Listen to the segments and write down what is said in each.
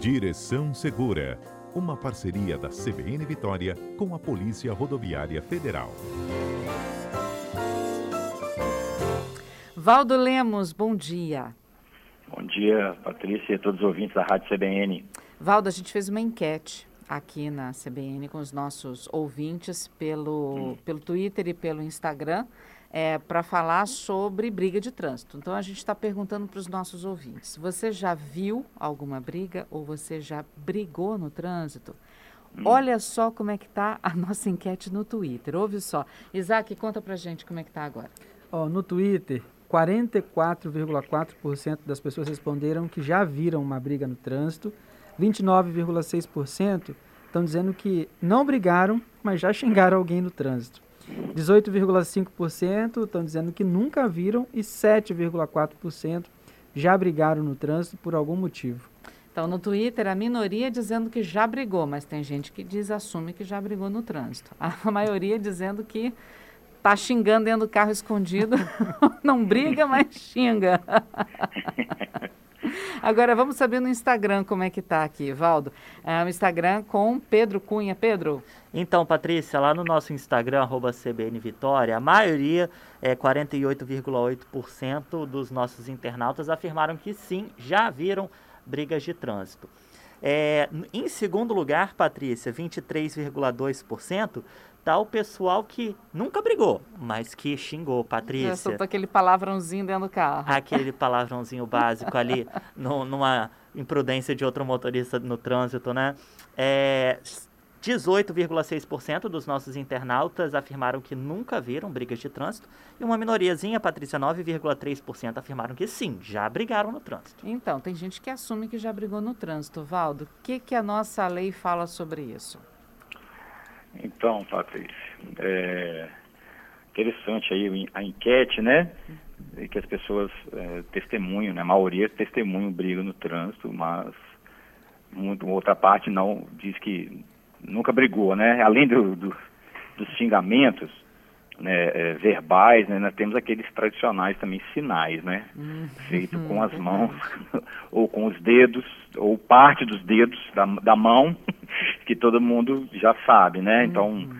Direção Segura, uma parceria da CBN Vitória com a Polícia Rodoviária Federal. Valdo Lemos, bom dia. Bom dia, Patrícia e todos os ouvintes da Rádio CBN. Valdo, a gente fez uma enquete aqui na CBN com os nossos ouvintes pelo, pelo Twitter e pelo Instagram é, para falar sobre briga de trânsito. Então a gente está perguntando para os nossos ouvintes: você já viu alguma briga ou você já brigou no trânsito? Hum. Olha só como é que está a nossa enquete no Twitter. Ouve só. Isaac, conta para gente como é que está agora. Oh, no Twitter, 44,4% das pessoas responderam que já viram uma briga no trânsito. 29,6% estão dizendo que não brigaram, mas já xingaram alguém no trânsito. 18,5% estão dizendo que nunca viram e 7,4% já brigaram no trânsito por algum motivo. Então, no Twitter, a minoria dizendo que já brigou, mas tem gente que diz, assume que já brigou no trânsito. A maioria dizendo que tá xingando dentro do carro escondido. Não briga, mas xinga. Agora vamos saber no Instagram como é que tá aqui, Valdo. É o Instagram com Pedro Cunha. Pedro. Então, Patrícia, lá no nosso Instagram, arroba CBN Vitória, a maioria, é 48,8% dos nossos internautas afirmaram que sim, já viram brigas de trânsito. É, em segundo lugar, Patrícia, 23,2% tá o pessoal que nunca brigou, mas que xingou, Patrícia. Soltou aquele palavrãozinho dentro do carro. Aquele palavrãozinho básico ali, no, numa imprudência de outro motorista no trânsito, né? É, 18,6% dos nossos internautas afirmaram que nunca viram brigas de trânsito e uma minoriazinha, Patrícia, 9,3% afirmaram que sim, já brigaram no trânsito. Então, tem gente que assume que já brigou no trânsito. Valdo, o que, que a nossa lei fala sobre isso? Então, Patrícia, é interessante aí a enquete, né? Que as pessoas é, testemunham, né? A maioria testemunham briga no trânsito, mas muito, outra parte não diz que nunca brigou, né? Além do, do dos xingamentos né, é, verbais, né? Nós temos aqueles tradicionais também sinais, né? Uhum. Feito com as mãos ou com os dedos ou parte dos dedos da, da mão que todo mundo já sabe, né? Então, uhum.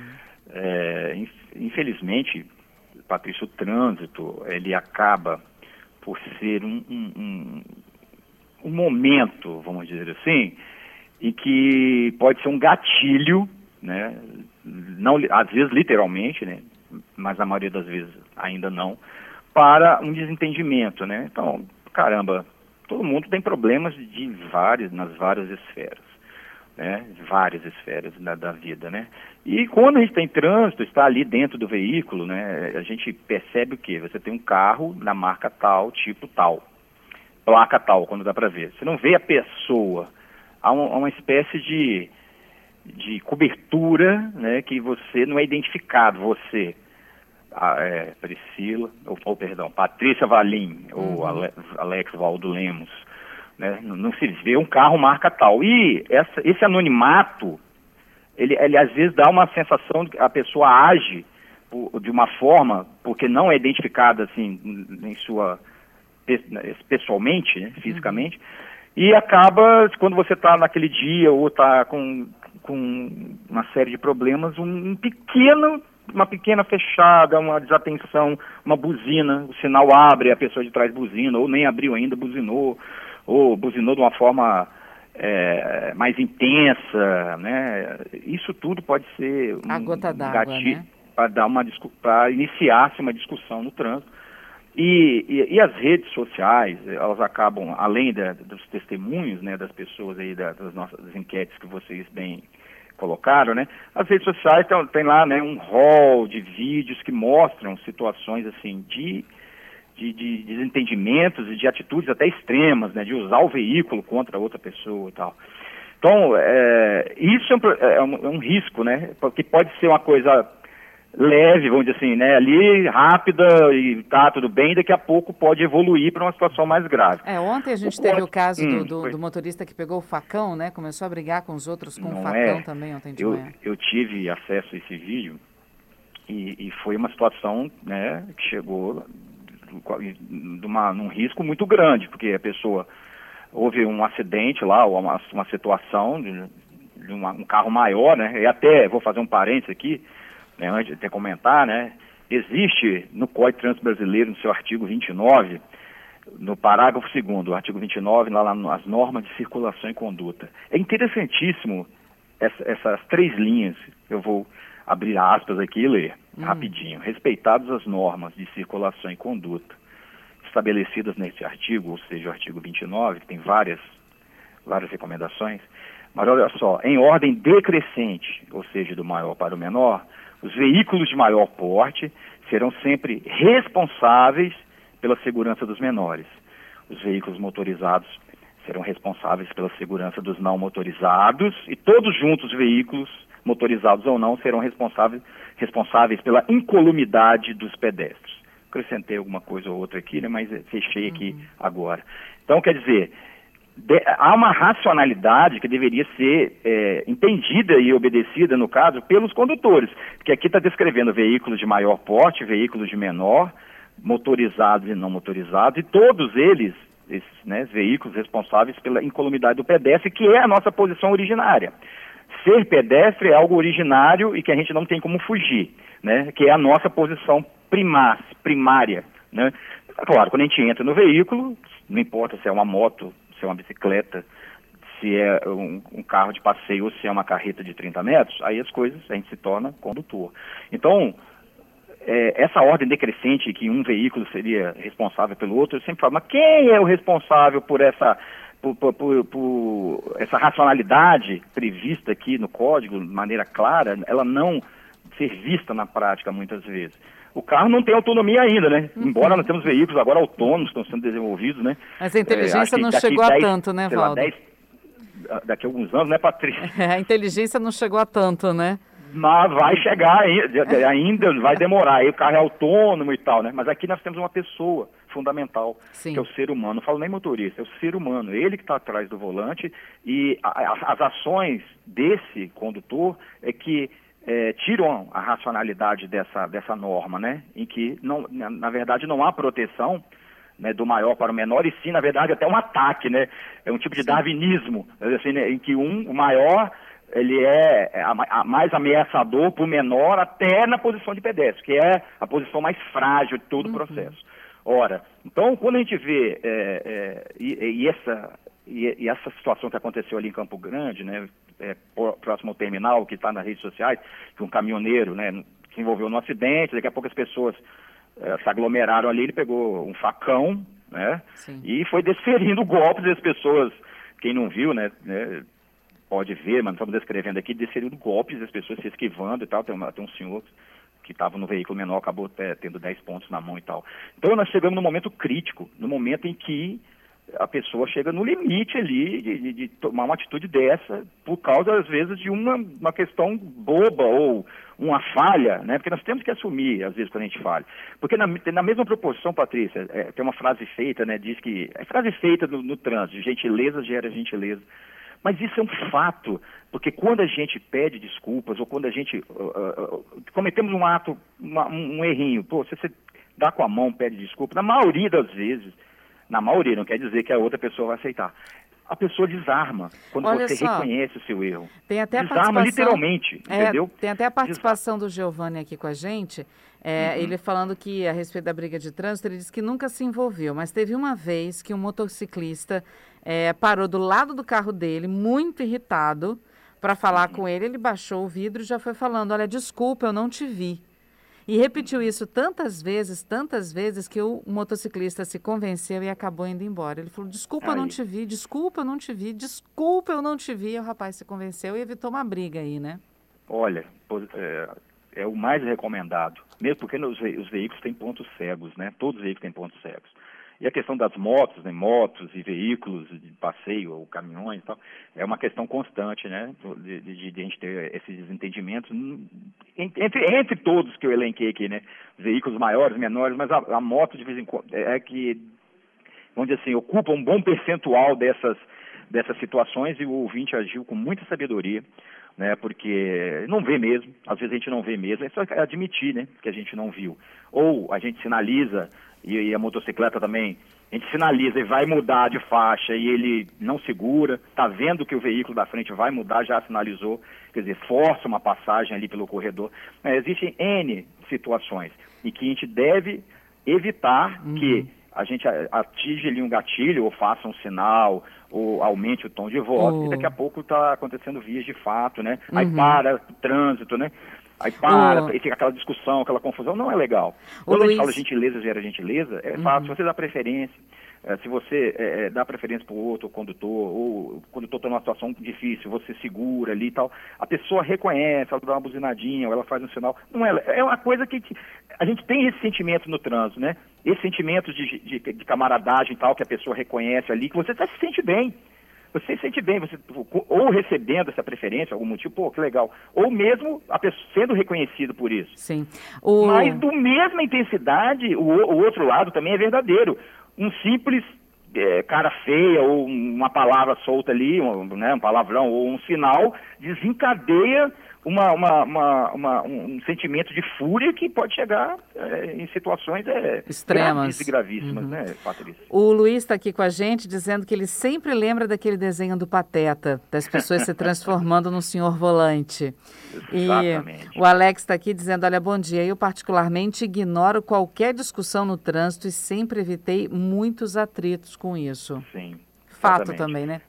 é, infelizmente, Patrícia, o trânsito, ele acaba por ser um, um, um, um momento, vamos dizer assim, em que pode ser um gatilho, né? Não, às vezes literalmente, né? Mas a maioria das vezes ainda não, para um desentendimento, né? Então, caramba, todo mundo tem problemas de várias, nas várias esferas né, várias esferas da, da, vida, né? E quando a gente tem trânsito, está ali dentro do veículo, né, a gente percebe o quê? Você tem um carro na marca tal, tipo tal, placa tal, quando dá para ver. Você não vê a pessoa, há, um, há uma espécie de, de cobertura, né, que você não é identificado, você, a, é, Priscila, ou, ou, perdão, Patrícia Valim, uhum. ou Ale, Alex Valdo Lemos, né? Não, não, se vê um carro marca tal. E essa, esse anonimato, ele, ele às vezes dá uma sensação de que a pessoa age por, de uma forma, porque não é identificada assim em sua pessoalmente, né? fisicamente, uhum. e acaba, quando você está naquele dia ou está com, com uma série de problemas, um, um pequeno uma pequena fechada, uma desatenção, uma buzina, o sinal abre, a pessoa de trás buzina, ou nem abriu ainda, buzinou, ou buzinou de uma forma é, mais intensa, né? Isso tudo pode ser um, a gota gatilho né? para dar uma para iniciar-se uma discussão no trânsito. E, e, e, as redes sociais, elas acabam, além da, dos testemunhos né, das pessoas aí, das nossas das enquetes que vocês bem colocaram, né? As redes sociais tem, tem lá né, um rol de vídeos que mostram situações assim de de, de, desentendimentos e de atitudes até extremas, né, de usar o veículo contra outra pessoa e tal. Então, é, isso é um, é, um, é um, risco, né, porque pode ser uma coisa leve, vamos dizer assim, né, ali rápida e tá tudo bem, daqui a pouco pode evoluir para uma situação mais grave. É, ontem a gente o teve o caso hum, do, do, do, motorista que pegou o facão, né, começou a brigar com os outros com o facão é. também ontem de eu, manhã. Eu tive acesso a esse vídeo e, e foi uma situação, né, que chegou de uma, num risco muito grande, porque a pessoa houve um acidente lá, uma, uma situação de, de uma, um carro maior, né? E até, vou fazer um parênteses aqui, né, antes de comentar, né? Existe no Código de Trânsito Brasileiro, no seu artigo 29, no parágrafo 2 artigo 29, lá, lá nas normas de circulação e conduta. É interessantíssimo essa, essas três linhas, eu vou abrir aspas aqui e ler hum. rapidinho. Respeitadas as normas de circulação e conduta estabelecidas nesse artigo, ou seja, o artigo 29, que tem várias, várias recomendações, mas olha só, em ordem decrescente, ou seja, do maior para o menor, os veículos de maior porte serão sempre responsáveis pela segurança dos menores. Os veículos motorizados serão responsáveis pela segurança dos não motorizados e todos juntos os veículos motorizados ou não serão responsáveis, responsáveis pela incolumidade dos pedestres. Acrescentei alguma coisa ou outra aqui, né, mas fechei aqui uhum. agora. Então, quer dizer, de, há uma racionalidade que deveria ser é, entendida e obedecida, no caso, pelos condutores, porque aqui está descrevendo veículos de maior porte, veículos de menor, motorizados e não motorizados, e todos eles, esses né, veículos responsáveis pela incolumidade do pedestre, que é a nossa posição originária. Ser pedestre é algo originário e que a gente não tem como fugir, né, que é a nossa posição primar, primária. Né? Claro, quando a gente entra no veículo, não importa se é uma moto, se é uma bicicleta, se é um, um, carro de passeio ou se é uma carreta de 30 metros, aí as coisas, a gente se torna condutor. Então, é, essa ordem decrescente que um veículo seria responsável pelo outro, eu sempre falo, mas quem é o responsável por essa, por, por, por, por essa racionalidade prevista aqui no código, de maneira clara, ela não ser vista na prática muitas vezes. O carro não tem autonomia ainda, né? Uhum. Embora nós temos veículos agora autônomos que estão sendo desenvolvidos, né? Mas a inteligência é, não chegou 10, a tanto, né, Valdo? 10, daqui a alguns anos, né, Patrícia? É, a inteligência não chegou a tanto, né? Mas vai chegar ainda, ainda vai demorar. Aí o carro é autônomo e tal, né? Mas aqui nós temos uma pessoa fundamental, Sim. que é o ser humano. Não falo nem motorista, é o ser humano. Ele que está atrás do volante e a, a, as ações desse condutor é que é, tiram a racionalidade dessa, dessa norma, né? Em que, não, na, verdade, não há proteção né, do maior para o menor, e sim, na verdade, até um ataque, né? É um tipo de sim. darwinismo, assim, né, em que um, o maior ele é, é a, a mais ameaçador para o menor até na posição de pedestre, que é a posição mais frágil de todo uhum. o processo. Ora, então quando a gente vê é, é, e, e, essa, e, e, essa situação que aconteceu ali em Campo Grande, né, é, próximo ao terminal, que está nas redes sociais, que um caminhoneiro né, se envolveu num acidente, daqui a pouco as pessoas é, se aglomeraram ali, ele pegou um facão né, e foi desferindo golpes e as pessoas, quem não viu, né, né pode ver, mas estamos descrevendo aqui, desferindo golpes, as pessoas se esquivando e tal. Tem, uma, tem um senhor que estava no veículo menor, acabou é, tendo 10 pontos na mão e tal. Então nós chegamos no momento crítico, no momento em que a pessoa chega no limite ali de, de, de, tomar uma atitude dessa por causa, às vezes, de uma, uma questão boba ou uma falha, né? Porque nós temos que assumir, às vezes, quando a gente falha. Porque na, na mesma proporção, Patrícia, é, tem uma frase feita, né? Diz que... É frase feita no, no trânsito, gentileza gera gentileza. Mas isso é um fato, porque quando a gente pede desculpas ou quando a gente uh, uh, cometemos um ato, uma, um, um errinho, pô, você, você dá com a mão, pede desculpa, na maioria das vezes, na maioria, não quer dizer que a outra pessoa vai aceitar. A pessoa desarma quando Olha você só, reconhece o seu erro. Tem até desarma literalmente, é, entendeu? Tem até a participação do Giovanni aqui com a gente. É, uhum. Ele falando que, a respeito da briga de trânsito, ele disse que nunca se envolveu, mas teve uma vez que um motociclista é, parou do lado do carro dele, muito irritado, para falar uhum. com ele. Ele baixou o vidro e já foi falando: Olha, desculpa, eu não te vi. E repetiu isso tantas vezes, tantas vezes, que o motociclista se convenceu e acabou indo embora. Ele falou: Desculpa, aí. eu não te vi, desculpa, eu não te vi, desculpa, eu não te vi. E o rapaz se convenceu e evitou uma briga aí, né? Olha, é, é o mais recomendado, mesmo porque os, os veículos têm pontos cegos, né? Todos os veículos têm pontos cegos. E a questão das motos, né, motos e veículos de passeio ou caminhões e tal, é uma questão constante, né, de, de, de a gente ter esses desentendimentos entre, entre todos que eu elenquei aqui, né, veículos maiores, menores, mas a, a moto de vez em quando é, é que, vamos dizer assim, ocupa um bom percentual dessas, dessas situações e o ouvinte agiu com muita sabedoria, né, porque não vê mesmo, às vezes a gente não vê mesmo, é só admitir, né, que a gente não viu. Ou a gente sinaliza e, e a motocicleta também a gente sinaliza e vai mudar de faixa e ele não segura, está vendo que o veículo da frente vai mudar, já sinalizou, quer dizer, força uma passagem ali pelo corredor. É, existem N situações em que a gente deve evitar uhum. que a gente atinja ali um gatilho ou faça um sinal ou aumente o tom de voz oh. e daqui a pouco está acontecendo vias de fato, né? Aí uhum. para trânsito, né? Aí para, oh. e fica aquela discussão, aquela confusão, não é legal. Quando Luiz... a gente fala gentileza gera gentileza, é uhum. fácil, você dá preferência. É, se você é, é dá preferência para o outro condutor, ou o condutor está numa situação difícil, você segura ali e tal, a pessoa reconhece, ela dá uma buzinadinha, ou ela faz um sinal. Não é, é uma coisa que a gente tem esse sentimento no trânsito, né? Esse sentimento de, de, de camaradagem e tal, que a pessoa reconhece ali, que você até se sente bem você se sente bem, você, ou recebendo essa preferência, algum motivo, pô, que legal. Ou mesmo a pessoa sendo reconhecido por isso. Sim. O... Mas do mesma intensidade, o, o outro lado também é verdadeiro. Um simples é, cara feia ou uma palavra solta ali, um, né, um palavrão ou um sinal, desencadeia uma, uma, uma, uma, um sentimento de fúria que pode chegar é, em situações é, extremas e gravíssimas, uhum. né, Patrícia? O Luiz está aqui com a gente dizendo que ele sempre lembra daquele desenho do Pateta, das pessoas se transformando num senhor volante. Exatamente. E o Alex está aqui dizendo, olha, bom dia, eu particularmente ignoro qualquer discussão no trânsito e sempre evitei muitos atritos com isso. Sim. Fato exatamente. também, né?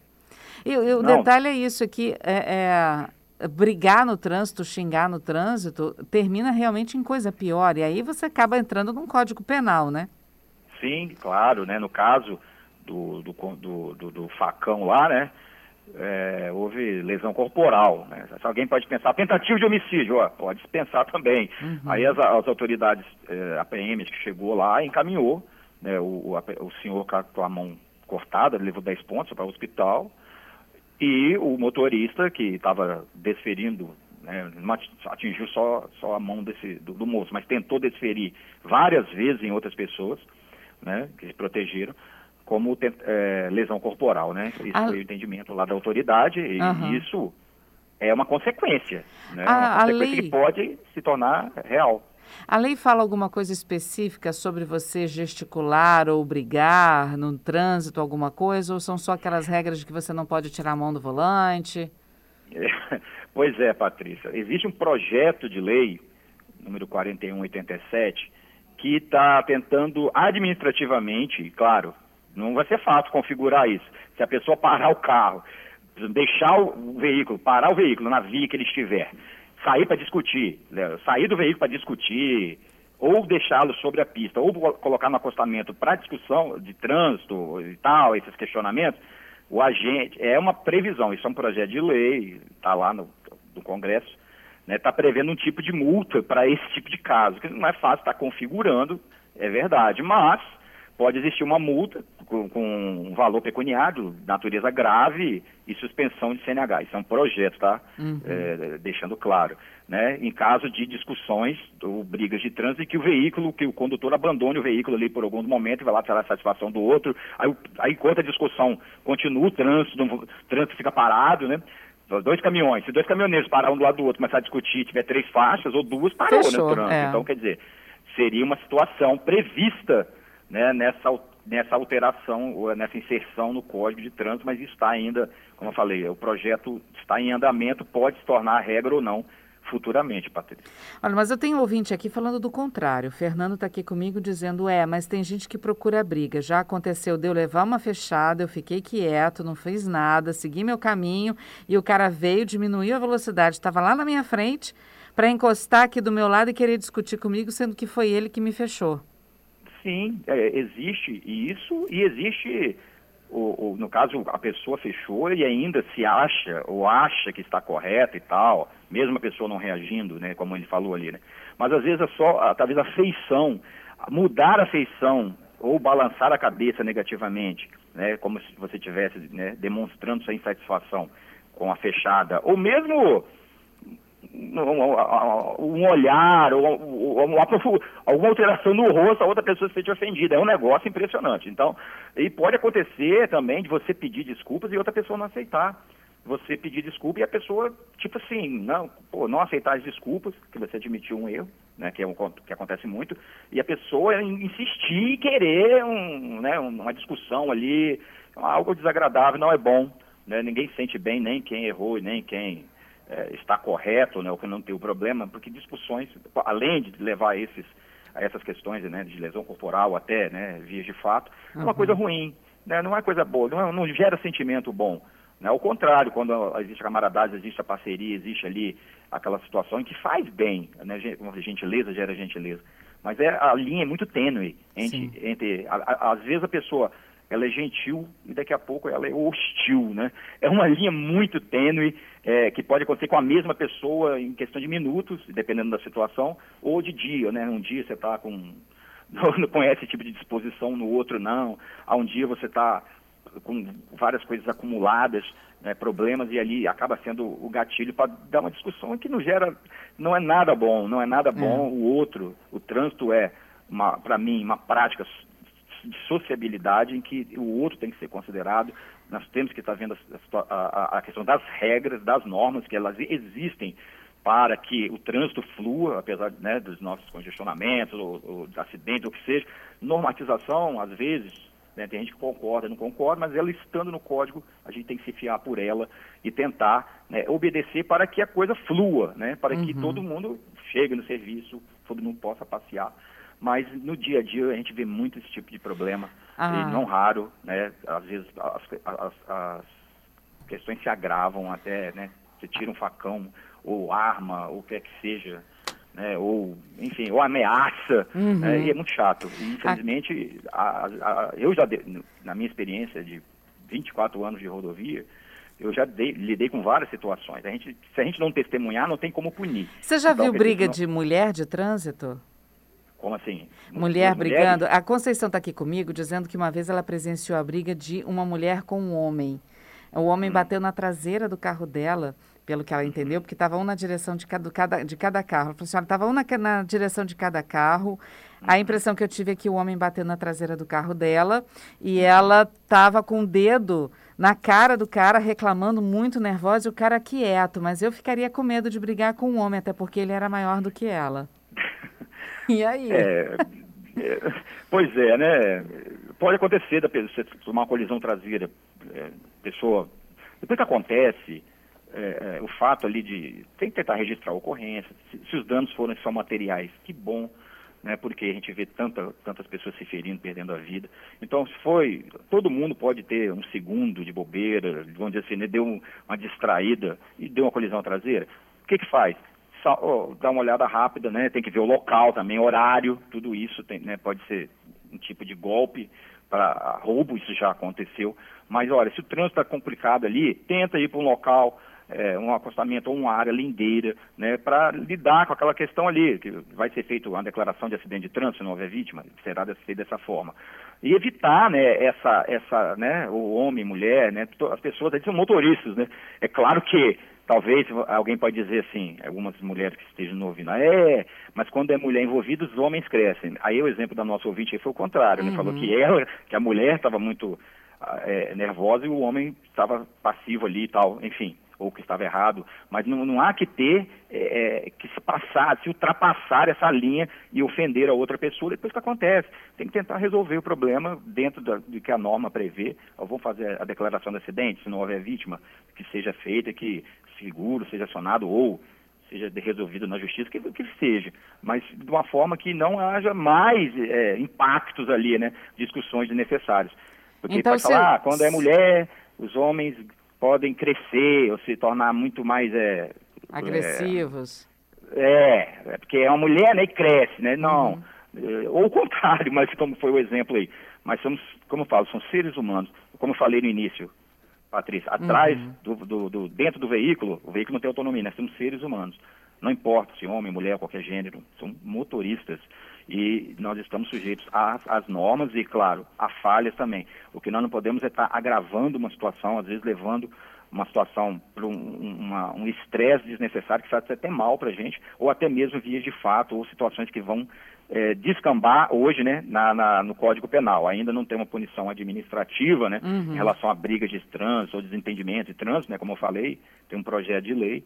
E, e o Não. detalhe é isso aqui, é, é brigar no trânsito, xingar no trânsito, termina realmente em coisa pior. E aí você acaba entrando num código penal, né? Sim, claro, né? No caso do, do, do, do, do facão lá, né? É, houve lesão corporal. Né? Se alguém pode pensar, tentativa de homicídio, ó, pode pensar também. Uhum. Aí as, as autoridades, é, a PM que chegou lá, encaminhou né, o, o, o senhor com a mão cortada, levou 10 pontos para o hospital, e o motorista que estava desferindo, né, atingiu só, só a mão desse, do, do, moço, mas tentou desferir várias vezes em outras pessoas, né, que se protegeram, como é, lesão corporal, né? Isso ah. foi o entendimento lá da autoridade e uhum. isso é uma consequência, né? Ah, uma consequência lei... que pode se tornar real. A lei fala alguma coisa específica sobre você gesticular ou brigar no trânsito, alguma coisa, ou são só aquelas regras de que você não pode tirar a mão do volante? É, pois é, Patrícia. Existe um projeto de lei, número 4187, que está tentando administrativamente, claro, não vai ser fácil configurar isso. Se a pessoa parar o carro, deixar o veículo, parar o veículo na via que ele estiver, sair para discutir, né? sair do veículo para discutir, ou deixá-lo sobre a pista, ou colocar no acostamento para discussão de trânsito e tal, esses questionamentos, o agente, é uma previsão, isso é um projeto de lei, está lá no, no Congresso, está né, tá prevendo um tipo de multa para esse tipo de caso, que não é fácil estar tá configurando, é verdade, mas pode existir uma multa com, com, um valor pecuniário, natureza grave e suspensão de CNH. Isso é um projeto, tá? Uhum. É, deixando claro. Né? Em caso de discussões ou brigas de trânsito, que o veículo, que o condutor abandone o veículo ali por alguns momentos, vai lá tirar a satisfação do outro, aí, aí enquanto a discussão continua, o trânsito, o trânsito fica parado, né? Dois caminhões, se dois caminhoneiros parar um do lado do outro, começar a discutir, tiver três faixas ou duas, parou Fechou, no trânsito. É. Então, quer dizer, seria uma situação prevista né, nessa, nessa alteração, ou nessa inserção no Código de Trânsito, mas está ainda, como eu falei, o projeto está em andamento, pode se tornar regra ou não futuramente, Patrícia. Olha, mas eu tenho um ouvinte aqui falando do contrário. O Fernando está aqui comigo dizendo, é, mas tem gente que procura briga. Já aconteceu de eu levar uma fechada, eu fiquei quieto, não fiz nada, segui meu caminho e o cara veio, diminuiu a velocidade, estava lá na minha frente para encostar aqui do meu lado e querer discutir comigo, sendo que foi ele que me fechou. Sim, é, existe isso e existe, o, o, no caso, a pessoa fechou e ainda se acha ou acha que está correta e tal, mesmo a pessoa não reagindo, né, como ele falou ali, né? Mas às vezes é só, talvez a feição, mudar a feição ou balançar a cabeça negativamente, né, como se você estivesse né, demonstrando sua insatisfação com a fechada, ou mesmo um olhar, ou, uma, alguma alteração no rosto, a outra pessoa se sente ofendida. É um negócio impressionante. Então, e pode acontecer também de você pedir desculpas e outra pessoa não aceitar. Você pedir desculpa e a pessoa, tipo assim, não, pô, não aceitar as desculpas, que você admitiu um erro, né, que, é um, que acontece muito, e a pessoa insistir e querer um, né, uma discussão ali, algo desagradável, não é bom. Né, ninguém sente bem, nem quem errou nem quem é, está correto, né, ou que não tem o problema, porque discussões, além de levar esses, a essas questões né, de lesão corporal até né, vias de fato, é uma coisa ruim, né, não é coisa boa, não, é, não gera sentimento bom. Né? Ao contrário, quando existe a camaradagem, existe a parceria, existe ali aquela situação em que faz bem, né? gentileza gera gentileza. Mas é, a linha é muito tênue entre, entre a, a, às vezes a pessoa ela é gentil e daqui a pouco ela é hostil, né? É uma linha muito tênue é, que pode acontecer com a mesma pessoa em questão de minutos, dependendo da situação, ou de dia, né? Um dia você está com não, conhece esse tipo de disposição, no outro não. Há um dia você está com várias coisas acumuladas, né, problemas, e ali acaba sendo o gatilho para dar uma discussão que não gera, não é nada bom, não é nada bom é. o outro. O trânsito é, para mim, uma prática de sociabilidade em que o outro tem que ser considerado. Nós temos que estar vendo a, a, a questão das regras, das normas, que elas existem para que o trânsito flua, apesar né, dos nossos congestionamentos, ou, ou acidentes, ou o que seja. Normatização, às vezes, né, tem gente que concorda, não concorda, mas ela estando no código, a gente tem que se fiar por ela e tentar né, obedecer para que a coisa flua, né, para uhum. que todo mundo chegue no serviço, todo mundo possa passear mas no dia a dia a gente vê muito esse tipo de problema, ah. e não raro, né? Às vezes as, as, as, questões se agravam até, né? Você tira um facão, ou arma, ou o que é que seja, né? Ou, enfim, ou ameaça, uhum. né? e é muito chato. E, infelizmente, a, a, eu já, de, na minha experiência de 24 anos de rodovia, eu já dei, lidei com várias situações. A gente, se a gente não testemunhar, não tem como punir. Você já então, viu briga não... de mulher de trânsito? Como assim? Mulher brigando. A Conceição está aqui comigo dizendo que uma vez ela presenciou a briga de uma mulher com um homem. O homem hum. bateu na traseira do carro dela, pelo que ela entendeu, porque estava um na direção de cada, de cada carro. Ela falou assim: estava um na, na direção de cada carro. A uhum. impressão que eu tive é que o homem bateu na traseira do carro dela e ela estava com o dedo na cara do cara, reclamando muito nervosa e o cara quieto. Mas eu ficaria com medo de brigar com o homem, até porque ele era maior do que ela. E aí? É, é, pois é, né? Pode acontecer da pessoa tomar uma colisão traseira, é, pessoa. Depois que acontece, é, é, o fato ali de. Tem que tentar registrar a ocorrência, se, se os danos forem só materiais, que bom. Né, porque a gente vê tanta, tantas pessoas se ferindo, perdendo a vida. Então, se foi, todo mundo pode ter um segundo de bobeira, vamos dizer assim, né, deu uma distraída e deu uma colisão traseira. O que que faz? Dar uma olhada rápida, né? Tem que ver o local também, horário, tudo isso tem, né? pode ser um tipo de golpe para roubo, isso já aconteceu. Mas olha, se o trânsito está complicado ali, tenta ir para um local, é, um acostamento ou uma área lindeira, né, para lidar com aquela questão ali, que vai ser feita uma declaração de acidente de trânsito se não houver vítima, será feito dessa forma. E evitar, né, essa, essa, né, o homem, mulher, né, as pessoas, eles são motoristas, né. É claro que Talvez alguém pode dizer assim, algumas mulheres que estejam no ouvindo, é, mas quando é mulher envolvida, os homens crescem. Aí o exemplo da nossa ouvinte foi o contrário, uhum. falou que ela, que a mulher estava muito ah, é, nervosa e o homem estava passivo ali e tal, enfim, ou que estava errado. Mas não, não há que ter, é, é, que se passar, se ultrapassar essa linha e ofender a outra pessoa, depois que acontece. Tem que tentar resolver o problema dentro da, do que a norma prevê. Ou vamos fazer a declaração de acidente, se não houver vítima, que seja feita, que seguro seja acionado ou seja resolvido na justiça, que, que seja, mas de uma forma que não haja mais é, impactos ali, né, discussões desnecessárias. Porque então, pode falar, ah, quando é mulher, os homens podem crescer ou se tornar muito mais... É, Agressivos. É, é, porque é uma mulher, né, e cresce, né, não... Uhum. Ou o contrário, mas como foi o exemplo aí. Mas somos, como eu falo, são seres humanos. Como eu falei no início, Patrícia, atrás, uhum. do, do, do, dentro do veículo, o veículo não tem autonomia, nós somos seres humanos. Não importa se homem, mulher, qualquer gênero, são motoristas. E nós estamos sujeitos às, às normas e, claro, a falhas também. O que nós não podemos é estar agravando uma situação, às vezes levando uma situação, para um estresse um desnecessário que faz até mal para a gente, ou até mesmo vias de fato, ou situações que vão é, descambar hoje né, na, na, no Código Penal. Ainda não tem uma punição administrativa né, uhum. em relação a brigas de trânsito ou desentendimento de trânsito, né, como eu falei, tem um projeto de lei,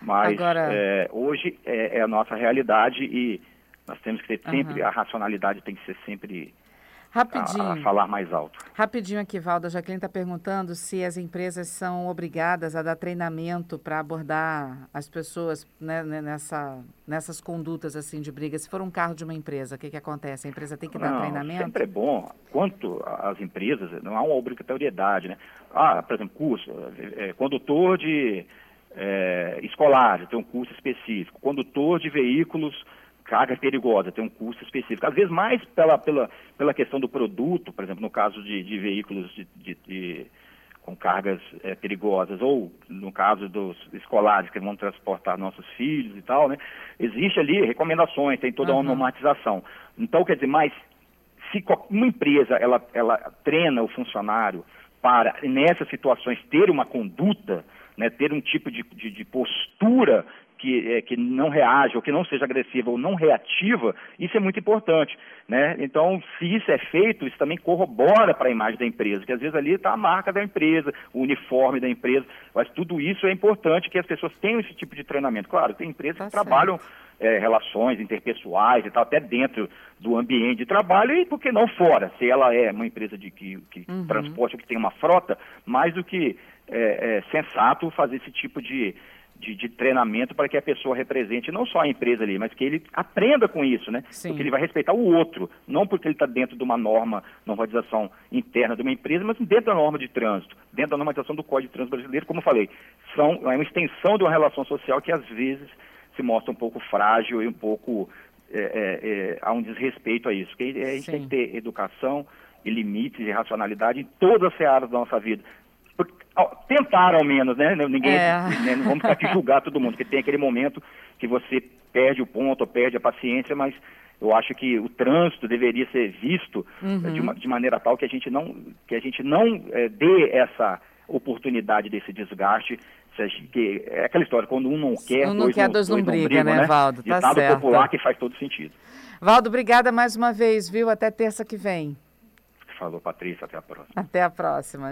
mas Agora... é, hoje é, é, a nossa realidade e nós temos que ter sempre, uhum. a racionalidade tem que ser sempre Rapidinho. A, a, falar mais alto. Rapidinho aqui, Valda. A Jaqueline está perguntando se as empresas são obrigadas a dar treinamento para abordar as pessoas né, né, nessa, nessas condutas assim de briga. Se for um carro de uma empresa, o que, que acontece? A empresa tem que dar não, treinamento? Sempre é bom. Quanto às empresas, não há uma obrigatoriedade. Né? Ah, por exemplo, curso, é, é, condutor de é, escolar, tem um curso específico. Condutor de veículos carga perigosa, tem um custo específico. Às vezes mais pela, pela, pela questão do produto, por exemplo, no caso de, de veículos de, de, de, com cargas é, perigosas, ou no caso dos escolares que vão transportar nossos filhos e tal, né? Existe ali recomendações, tem toda uhum. uma normatização. Então, quer dizer, mas se uma empresa ela, ela treina o funcionário para, nessas situações, ter uma conduta, né, ter um tipo de, de, de postura que, é, que não reage ou que não seja agressiva ou não reativa, isso é muito importante. Né? Então, se isso é feito, isso também corrobora para a imagem da empresa, que às vezes ali está a marca da empresa, o uniforme da empresa, mas tudo isso é importante que as pessoas tenham esse tipo de treinamento. Claro, tem empresas tá que certo. trabalham é, relações interpessoais e tal, até dentro do ambiente de trabalho e por que não fora, se ela é uma empresa de que, que uhum. transporte ou que tem uma frota, mais do que é, é, sensato fazer esse tipo de, de, de, treinamento para que a pessoa represente não só a empresa ali, mas que ele aprenda com isso, né? Sim. Porque ele vai respeitar o outro, não porque ele está dentro de uma norma, normatização interna de uma empresa, mas dentro da norma de trânsito, dentro da normatização do Código de Trânsito Brasileiro, como eu falei, são, é uma extensão de uma relação social que às vezes se mostra um pouco frágil e um pouco é, é, é há um desrespeito a isso. Porque a gente Sim. tem que ter educação e limites e racionalidade em todas as áreas da nossa vida tentar ao menos, né? Ninguém, é. né? não vamos aqui julgar todo mundo, porque tem aquele momento que você perde o ponto, ou perde a paciência, mas eu acho que o trânsito deveria ser visto uhum. de, uma, de, maneira tal que a gente não, que a gente não é, dê essa oportunidade desse desgaste. Que é aquela história, quando um não quer, um não dois, quer, não, dois não, briga, brigam, né, né? Valdo? Tá Ditado certo. popular que faz todo sentido. Valdo, obrigada mais uma vez, viu? Até terça que vem. Falou, Patrícia. Até a próxima. Até a próxima.